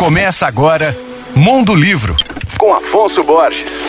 Começa agora Mundo Livro, com Afonso Borges.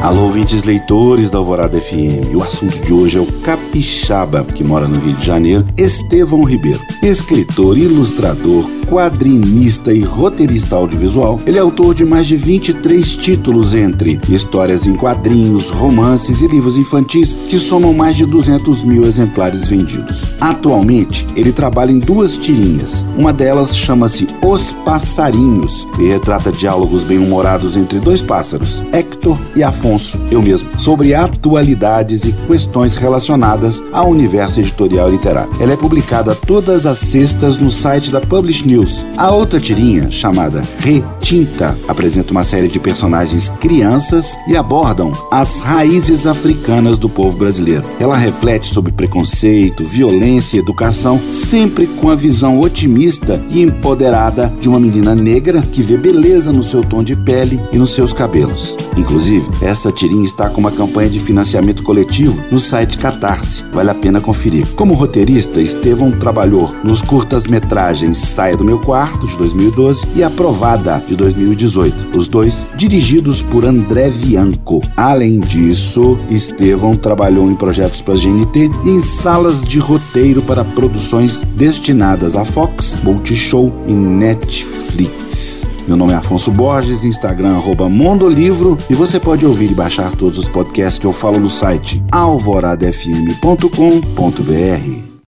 Alô, ouvintes leitores da Alvorada FM. O assunto de hoje é o capixaba, que mora no Rio de Janeiro, Estevão Ribeiro. Escritor, ilustrador, quadrinista e roteirista audiovisual, ele é autor de mais de 23 títulos entre histórias em quadrinhos, romances e livros infantis que somam mais de 200 mil exemplares vendidos. Atualmente, ele trabalha em duas tirinhas. Uma delas chama-se Os Passarinhos e retrata diálogos bem-humorados entre dois pássaros, Hector e Afonso, eu mesmo, sobre atualidades e questões relacionadas ao universo editorial literário. Ela é publicada todas as sextas no site da Publish News News. A outra tirinha, chamada Retinta, apresenta uma série de personagens crianças e abordam as raízes africanas do povo brasileiro. Ela reflete sobre preconceito, violência e educação, sempre com a visão otimista e empoderada de uma menina negra que vê beleza no seu tom de pele e nos seus cabelos. Inclusive, essa tirinha está com uma campanha de financiamento coletivo no site Catarse. Vale a pena conferir. Como roteirista, Estevão trabalhou nos curtas-metragens Saia do Meu Quarto, de 2012, e Aprovada, de 2018. Os dois dirigidos por André Bianco. Além disso, Estevão trabalhou em projetos para a GNT e em salas de roteiro para produções destinadas à Fox, Multishow e Netflix. Meu nome é Afonso Borges, Instagram Mondolivro e você pode ouvir e baixar todos os podcasts que eu falo no site alvoradafm.com.br.